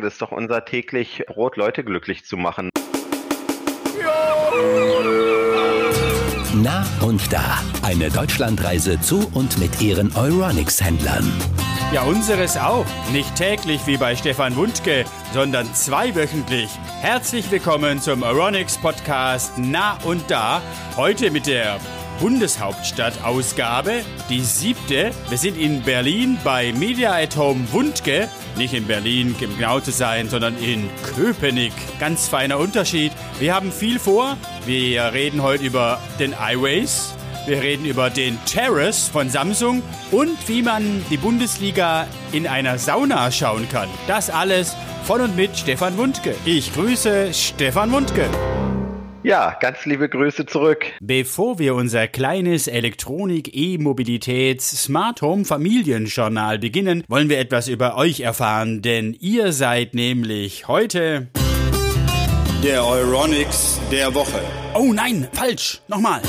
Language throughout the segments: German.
Das ist doch unser täglich Brot, Leute glücklich zu machen. Na und da. Eine Deutschlandreise zu und mit ihren Euronics-Händlern. Ja, unseres auch. Nicht täglich wie bei Stefan Wundke, sondern zweiwöchentlich. Herzlich willkommen zum Euronics Podcast Na und da. Heute mit der Bundeshauptstadt-Ausgabe, die siebte. Wir sind in Berlin bei Media at Home Wundke. Nicht in Berlin, um genau zu sein, sondern in Köpenick. Ganz feiner Unterschied. Wir haben viel vor. Wir reden heute über den iWays. Wir reden über den Terrace von Samsung und wie man die Bundesliga in einer Sauna schauen kann. Das alles von und mit Stefan Wundke. Ich grüße Stefan Wundke. Ja, ganz liebe Grüße zurück. Bevor wir unser kleines Elektronik, E-Mobilitäts, Smart Home Familienjournal beginnen, wollen wir etwas über euch erfahren, denn ihr seid nämlich heute der Euronics der Woche. Oh nein, falsch. Nochmal.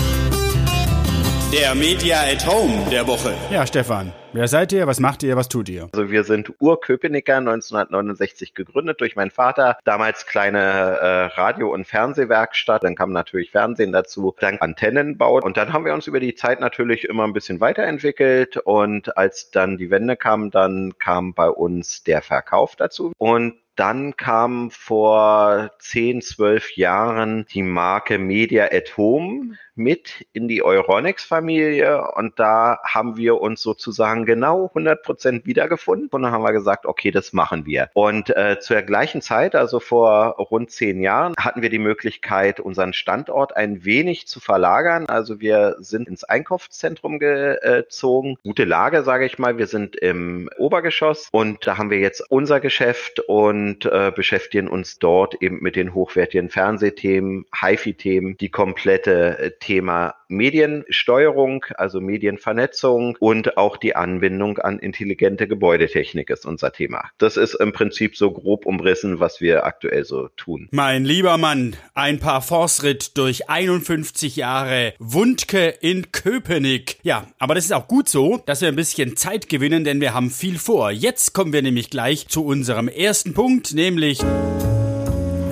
Der Media at Home der Woche. Ja, Stefan. Wer seid ihr? Was macht ihr? Was tut ihr? Also wir sind Urköpenicker, 1969 gegründet durch meinen Vater. Damals kleine äh, Radio- und Fernsehwerkstatt. Dann kam natürlich Fernsehen dazu, dann Antennenbau. Und dann haben wir uns über die Zeit natürlich immer ein bisschen weiterentwickelt. Und als dann die Wende kam, dann kam bei uns der Verkauf dazu. Und dann kam vor 10, 12 Jahren die Marke Media at Home mit in die Euronics-Familie und da haben wir uns sozusagen genau 100 Prozent wiedergefunden und dann haben wir gesagt, okay, das machen wir. Und äh, zur gleichen Zeit, also vor rund zehn Jahren, hatten wir die Möglichkeit, unseren Standort ein wenig zu verlagern. Also wir sind ins Einkaufszentrum gezogen. Gute Lage, sage ich mal. Wir sind im Obergeschoss und da haben wir jetzt unser Geschäft und äh, beschäftigen uns dort eben mit den hochwertigen Fernsehthemen, HiFi-Themen, die komplette äh, Thema Mediensteuerung, also Medienvernetzung und auch die Anbindung an intelligente Gebäudetechnik ist unser Thema. Das ist im Prinzip so grob umrissen, was wir aktuell so tun. Mein lieber Mann, ein paar Forstritt durch 51 Jahre Wundke in Köpenick. Ja, aber das ist auch gut so, dass wir ein bisschen Zeit gewinnen, denn wir haben viel vor. Jetzt kommen wir nämlich gleich zu unserem ersten Punkt, nämlich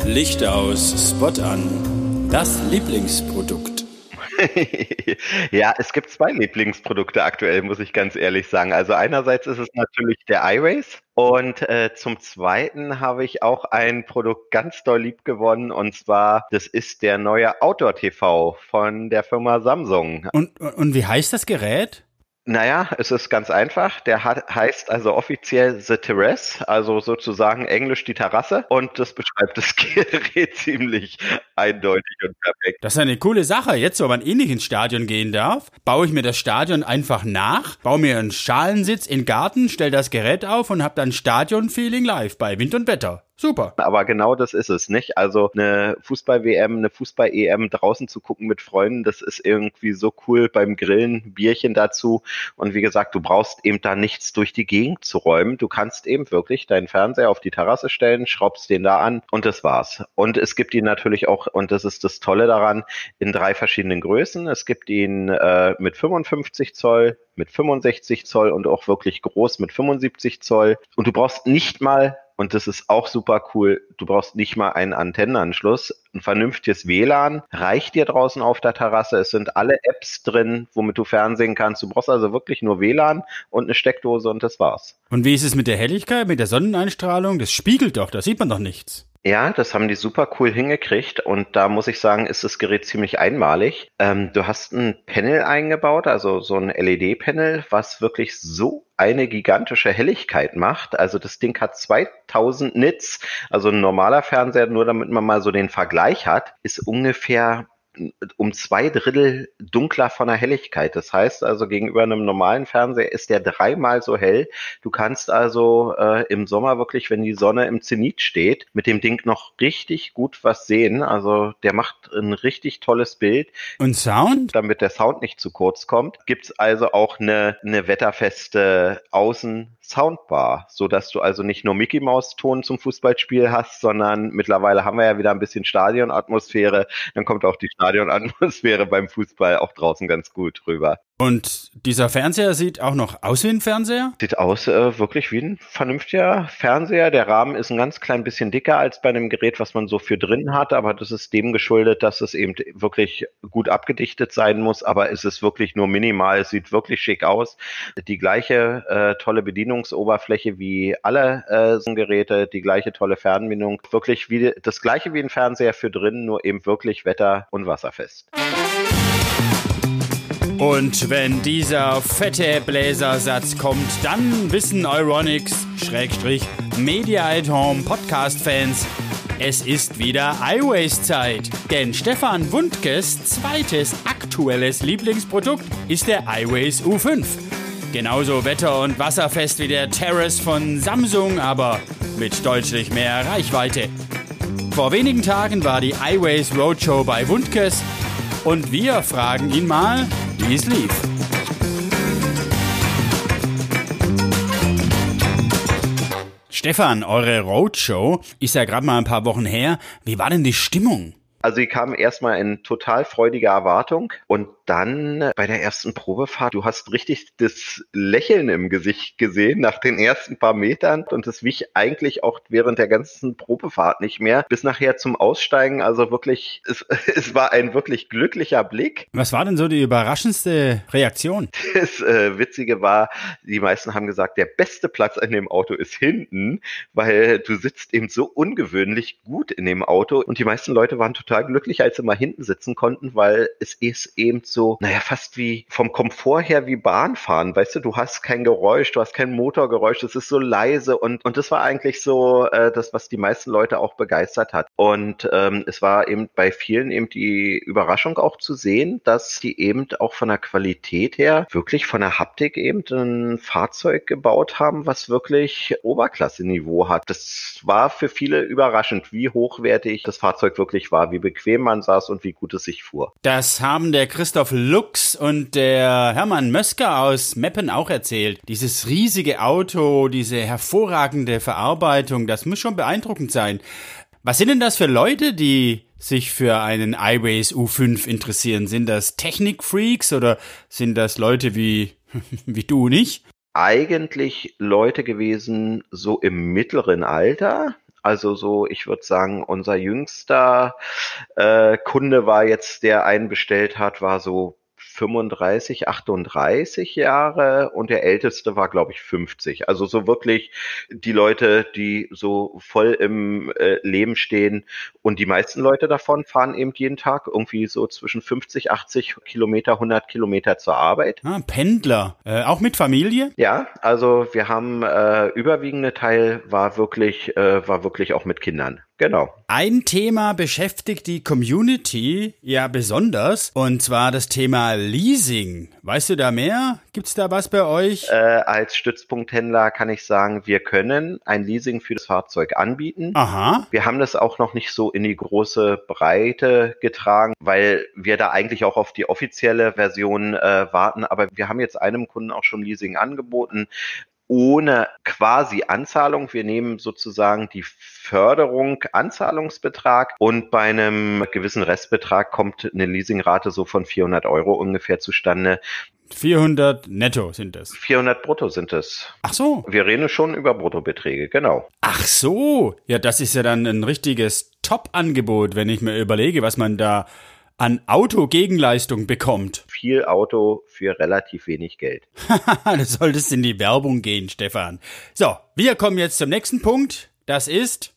Licht aus, Spot an. Das Lieblingsprodukt. ja, es gibt zwei Lieblingsprodukte aktuell, muss ich ganz ehrlich sagen. Also einerseits ist es natürlich der iRace und äh, zum Zweiten habe ich auch ein Produkt ganz doll lieb gewonnen und zwar, das ist der neue Outdoor TV von der Firma Samsung. Und, und wie heißt das Gerät? Naja, es ist ganz einfach. Der hat, heißt also offiziell The Terrace, also sozusagen englisch die Terrasse. Und das beschreibt das Gerät ziemlich eindeutig und perfekt. Das ist eine coole Sache. Jetzt, wo man eh nicht ins Stadion gehen darf, baue ich mir das Stadion einfach nach, baue mir einen Schalensitz in Garten, stelle das Gerät auf und habe dann Stadion-Feeling live bei Wind und Wetter. Super. Aber genau das ist es, nicht? Also eine Fußball-WM, eine Fußball-EM draußen zu gucken mit Freunden, das ist irgendwie so cool beim Grillen, Bierchen dazu. Und wie gesagt, du brauchst eben da nichts durch die Gegend zu räumen. Du kannst eben wirklich deinen Fernseher auf die Terrasse stellen, schraubst den da an und das war's. Und es gibt ihn natürlich auch, und das ist das Tolle daran, in drei verschiedenen Größen. Es gibt ihn äh, mit 55 Zoll, mit 65 Zoll und auch wirklich groß mit 75 Zoll. Und du brauchst nicht mal und das ist auch super cool. Du brauchst nicht mal einen Antennenanschluss. Ein vernünftiges WLAN reicht dir draußen auf der Terrasse. Es sind alle Apps drin, womit du Fernsehen kannst. Du brauchst also wirklich nur WLAN und eine Steckdose und das war's. Und wie ist es mit der Helligkeit, mit der Sonneneinstrahlung? Das spiegelt doch, da sieht man doch nichts. Ja, das haben die super cool hingekriegt und da muss ich sagen, ist das Gerät ziemlich einmalig. Ähm, du hast ein Panel eingebaut, also so ein LED-Panel, was wirklich so eine gigantische Helligkeit macht. Also das Ding hat 2000 Nits, also ein normaler Fernseher, nur damit man mal so den Vergleich hat, ist ungefähr um zwei Drittel dunkler von der Helligkeit. Das heißt also, gegenüber einem normalen Fernseher ist der dreimal so hell. Du kannst also äh, im Sommer wirklich, wenn die Sonne im Zenit steht, mit dem Ding noch richtig gut was sehen. Also der macht ein richtig tolles Bild. Und Sound? Damit der Sound nicht zu kurz kommt, gibt's also auch eine, eine wetterfeste Außen Soundbar, so dass du also nicht nur Mickey Maus Ton zum Fußballspiel hast, sondern mittlerweile haben wir ja wieder ein bisschen Stadionatmosphäre. Dann kommt auch die Stadionatmosphäre beim Fußball auch draußen ganz gut rüber. Und dieser Fernseher sieht auch noch aus wie ein Fernseher? Sieht aus äh, wirklich wie ein vernünftiger Fernseher. Der Rahmen ist ein ganz klein bisschen dicker als bei einem Gerät, was man so für drin hat, aber das ist dem geschuldet, dass es eben wirklich gut abgedichtet sein muss, aber es ist wirklich nur minimal. Es sieht wirklich schick aus. Die gleiche äh, tolle Bedienungsoberfläche wie alle äh, Geräte, die gleiche tolle Fernbedienung. Wirklich wie das gleiche wie ein Fernseher für drin, nur eben wirklich wetter- und wasserfest. Und wenn dieser fette Bläsersatz kommt, dann wissen Euronics, Schrägstrich, Media at Home Podcast-Fans, es ist wieder iWays-Zeit. Denn Stefan Wundkes zweites aktuelles Lieblingsprodukt ist der iWays U5. Genauso wetter- und wasserfest wie der Terrace von Samsung, aber mit deutlich mehr Reichweite. Vor wenigen Tagen war die iWays Roadshow bei Wundkes und wir fragen ihn mal, wie es lief. Stefan, eure Roadshow ist ja gerade mal ein paar Wochen her. Wie war denn die Stimmung? Also sie kamen erstmal in total freudiger Erwartung und dann äh, bei der ersten Probefahrt, du hast richtig das Lächeln im Gesicht gesehen nach den ersten paar Metern und das wich eigentlich auch während der ganzen Probefahrt nicht mehr bis nachher zum Aussteigen. Also wirklich, es, es war ein wirklich glücklicher Blick. Was war denn so die überraschendste Reaktion? Das äh, Witzige war, die meisten haben gesagt, der beste Platz in dem Auto ist hinten, weil du sitzt eben so ungewöhnlich gut in dem Auto und die meisten Leute waren total glücklich, als sie mal hinten sitzen konnten, weil es ist eben so, naja, fast wie vom Komfort her wie Bahnfahren. Weißt du, du hast kein Geräusch, du hast kein Motorgeräusch, es ist so leise und, und das war eigentlich so äh, das, was die meisten Leute auch begeistert hat. Und ähm, es war eben bei vielen eben die Überraschung auch zu sehen, dass die eben auch von der Qualität her wirklich von der Haptik eben ein Fahrzeug gebaut haben, was wirklich Oberklasse-Niveau hat. Das war für viele überraschend, wie hochwertig das Fahrzeug wirklich war, wie bequem man saß und wie gut es sich fuhr. Das haben der Christoph Lux und der Hermann Mösker aus Meppen auch erzählt. Dieses riesige Auto, diese hervorragende Verarbeitung, das muss schon beeindruckend sein. Was sind denn das für Leute, die sich für einen iWays U5 interessieren? Sind das Technikfreaks oder sind das Leute wie, wie du nicht? Eigentlich Leute gewesen, so im mittleren Alter, also so, ich würde sagen, unser jüngster äh, Kunde war jetzt, der einen bestellt hat, war so 35, 38 Jahre und der älteste war, glaube ich, 50. Also so wirklich die Leute, die so voll im äh, Leben stehen und die meisten Leute davon fahren eben jeden Tag irgendwie so zwischen 50, 80 Kilometer, 100 Kilometer zur Arbeit. Ah, Pendler, äh, auch mit Familie? Ja, also wir haben äh, überwiegende Teil war wirklich, äh, war wirklich auch mit Kindern. Genau. Ein Thema beschäftigt die Community ja besonders, und zwar das Thema Leasing. Weißt du da mehr? Gibt's da was bei euch? Äh, als Stützpunkthändler kann ich sagen, wir können ein Leasing für das Fahrzeug anbieten. Aha. Wir haben das auch noch nicht so in die große Breite getragen, weil wir da eigentlich auch auf die offizielle Version äh, warten. Aber wir haben jetzt einem Kunden auch schon Leasing angeboten ohne quasi Anzahlung. Wir nehmen sozusagen die Förderung Anzahlungsbetrag und bei einem gewissen Restbetrag kommt eine Leasingrate so von 400 Euro ungefähr zustande. 400 netto sind es. 400 brutto sind es. Ach so. Wir reden schon über Bruttobeträge, genau. Ach so. Ja, das ist ja dann ein richtiges Top-Angebot, wenn ich mir überlege, was man da an Autogegenleistung bekommt. Viel Auto für relativ wenig Geld. du solltest in die Werbung gehen, Stefan. So, wir kommen jetzt zum nächsten Punkt. Das ist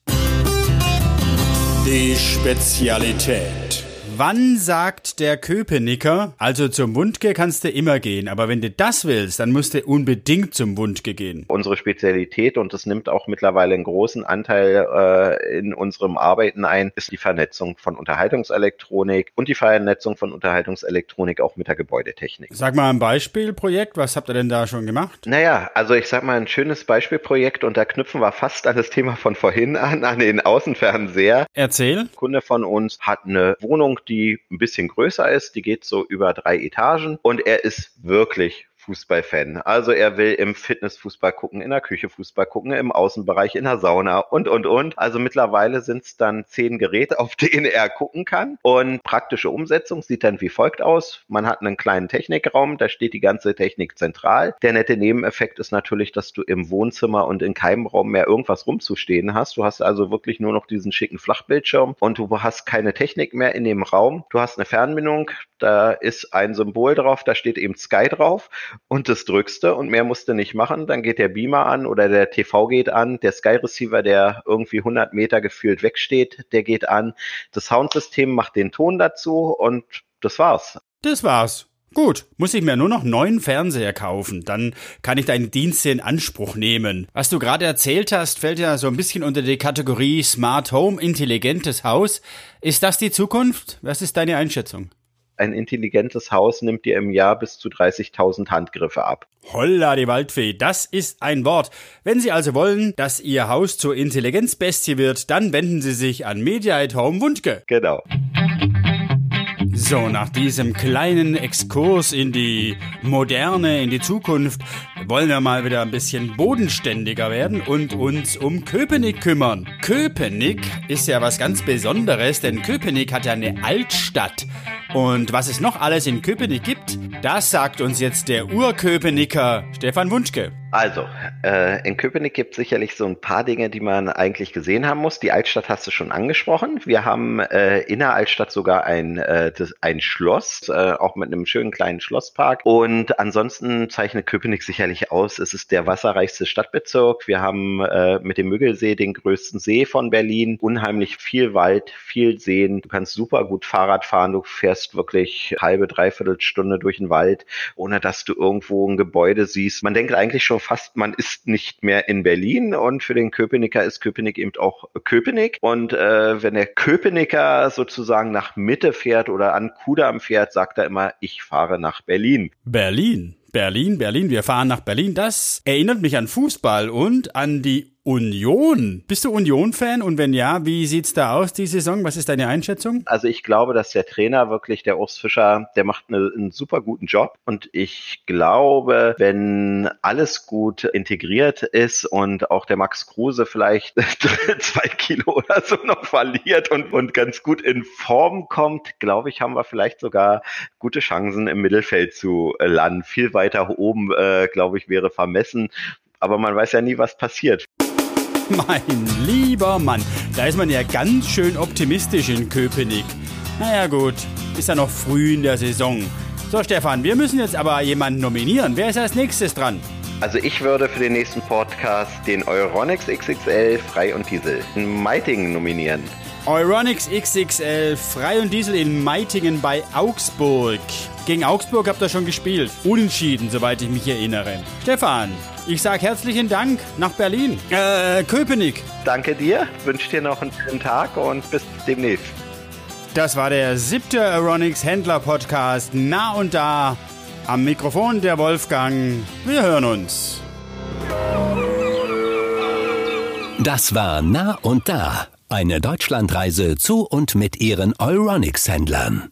die Spezialität. Wann sagt der Köpenicker, also zum Wundke kannst du immer gehen, aber wenn du das willst, dann musst du unbedingt zum Wundke gehen. Unsere Spezialität, und das nimmt auch mittlerweile einen großen Anteil äh, in unserem Arbeiten ein, ist die Vernetzung von Unterhaltungselektronik und die Vernetzung von Unterhaltungselektronik auch mit der Gebäudetechnik. Sag mal ein Beispielprojekt, was habt ihr denn da schon gemacht? Naja, also ich sag mal ein schönes Beispielprojekt und da knüpfen wir fast an das Thema von vorhin an, an den Außenfernseher. Erzähl. Ein Kunde von uns hat eine Wohnung, die ein bisschen größer ist. Die geht so über drei Etagen und er ist wirklich Fußballfan. Also er will im Fitnessfußball gucken, in der Küche Fußball gucken, im Außenbereich, in der Sauna und, und, und. Also mittlerweile sind es dann zehn Geräte, auf denen er gucken kann. Und praktische Umsetzung sieht dann wie folgt aus. Man hat einen kleinen Technikraum, da steht die ganze Technik zentral. Der nette Nebeneffekt ist natürlich, dass du im Wohnzimmer und in keinem Raum mehr irgendwas rumzustehen hast. Du hast also wirklich nur noch diesen schicken Flachbildschirm und du hast keine Technik mehr in dem Raum. Du hast eine Fernbindung, da ist ein Symbol drauf, da steht eben Sky drauf und das drückst du und mehr musst du nicht machen. Dann geht der Beamer an oder der TV geht an, der Sky Receiver, der irgendwie 100 Meter gefühlt wegsteht, der geht an. Das Soundsystem macht den Ton dazu und das war's. Das war's. Gut, muss ich mir nur noch neuen Fernseher kaufen, dann kann ich deine Dienste in Anspruch nehmen. Was du gerade erzählt hast, fällt ja so ein bisschen unter die Kategorie Smart Home, intelligentes Haus. Ist das die Zukunft? Was ist deine Einschätzung? Ein intelligentes Haus nimmt dir im Jahr bis zu 30.000 Handgriffe ab. Holla die Waldfee, das ist ein Wort. Wenn Sie also wollen, dass Ihr Haus zur Intelligenzbestie wird, dann wenden Sie sich an Media at Home Wundke. Genau. So, nach diesem kleinen Exkurs in die Moderne, in die Zukunft, wollen wir mal wieder ein bisschen bodenständiger werden und uns um Köpenick kümmern. Köpenick ist ja was ganz Besonderes, denn Köpenick hat ja eine Altstadt. Und was es noch alles in Köpenick gibt, das sagt uns jetzt der Urköpenicker Stefan Wunschke. Also, äh, in Köpenick gibt es sicherlich so ein paar Dinge, die man eigentlich gesehen haben muss. Die Altstadt hast du schon angesprochen. Wir haben äh, in der Altstadt sogar ein, äh, das, ein Schloss, äh, auch mit einem schönen kleinen Schlosspark. Und ansonsten zeichnet Köpenick sicherlich aus, es ist der wasserreichste Stadtbezirk. Wir haben äh, mit dem Müggelsee den größten See von Berlin. Unheimlich viel Wald, viel Seen. Du kannst super gut Fahrrad fahren. Du fährst wirklich halbe, dreiviertel Stunde durch den Wald, ohne dass du irgendwo ein Gebäude siehst. Man denkt eigentlich schon fast, man ist nicht mehr in Berlin und für den Köpenicker ist Köpenick eben auch Köpenick. Und äh, wenn der Köpenicker sozusagen nach Mitte fährt oder an Kudamm fährt, sagt er immer, ich fahre nach Berlin. Berlin. Berlin, Berlin, wir fahren nach Berlin. Das erinnert mich an Fußball und an die Union. Bist du Union-Fan? Und wenn ja, wie sieht's da aus die Saison? Was ist deine Einschätzung? Also ich glaube, dass der Trainer wirklich, der Urs Fischer, der macht eine, einen super guten Job. Und ich glaube, wenn alles gut integriert ist und auch der Max Kruse vielleicht zwei Kilo oder so noch verliert und, und ganz gut in Form kommt, glaube ich, haben wir vielleicht sogar gute Chancen im Mittelfeld zu landen. Viel weiter oben, äh, glaube ich, wäre vermessen. Aber man weiß ja nie, was passiert. Mein lieber Mann, da ist man ja ganz schön optimistisch in Köpenick. Naja gut, ist ja noch früh in der Saison. So Stefan, wir müssen jetzt aber jemanden nominieren. Wer ist als nächstes dran? Also ich würde für den nächsten Podcast den Euronix XXL Frei und Diesel in Meitingen nominieren. Euronix XXL Frei und Diesel in Meitingen bei Augsburg. Gegen Augsburg habt ihr schon gespielt. Unentschieden, soweit ich mich erinnere. Stefan, ich sage herzlichen Dank nach Berlin. Äh, Köpenick. Danke dir, wünsche dir noch einen schönen Tag und bis demnächst. Das war der siebte Aeronix Händler Podcast. Na und da. Am Mikrofon der Wolfgang. Wir hören uns. Das war Nah und Da. Eine Deutschlandreise zu und mit ihren Euronics-Händlern.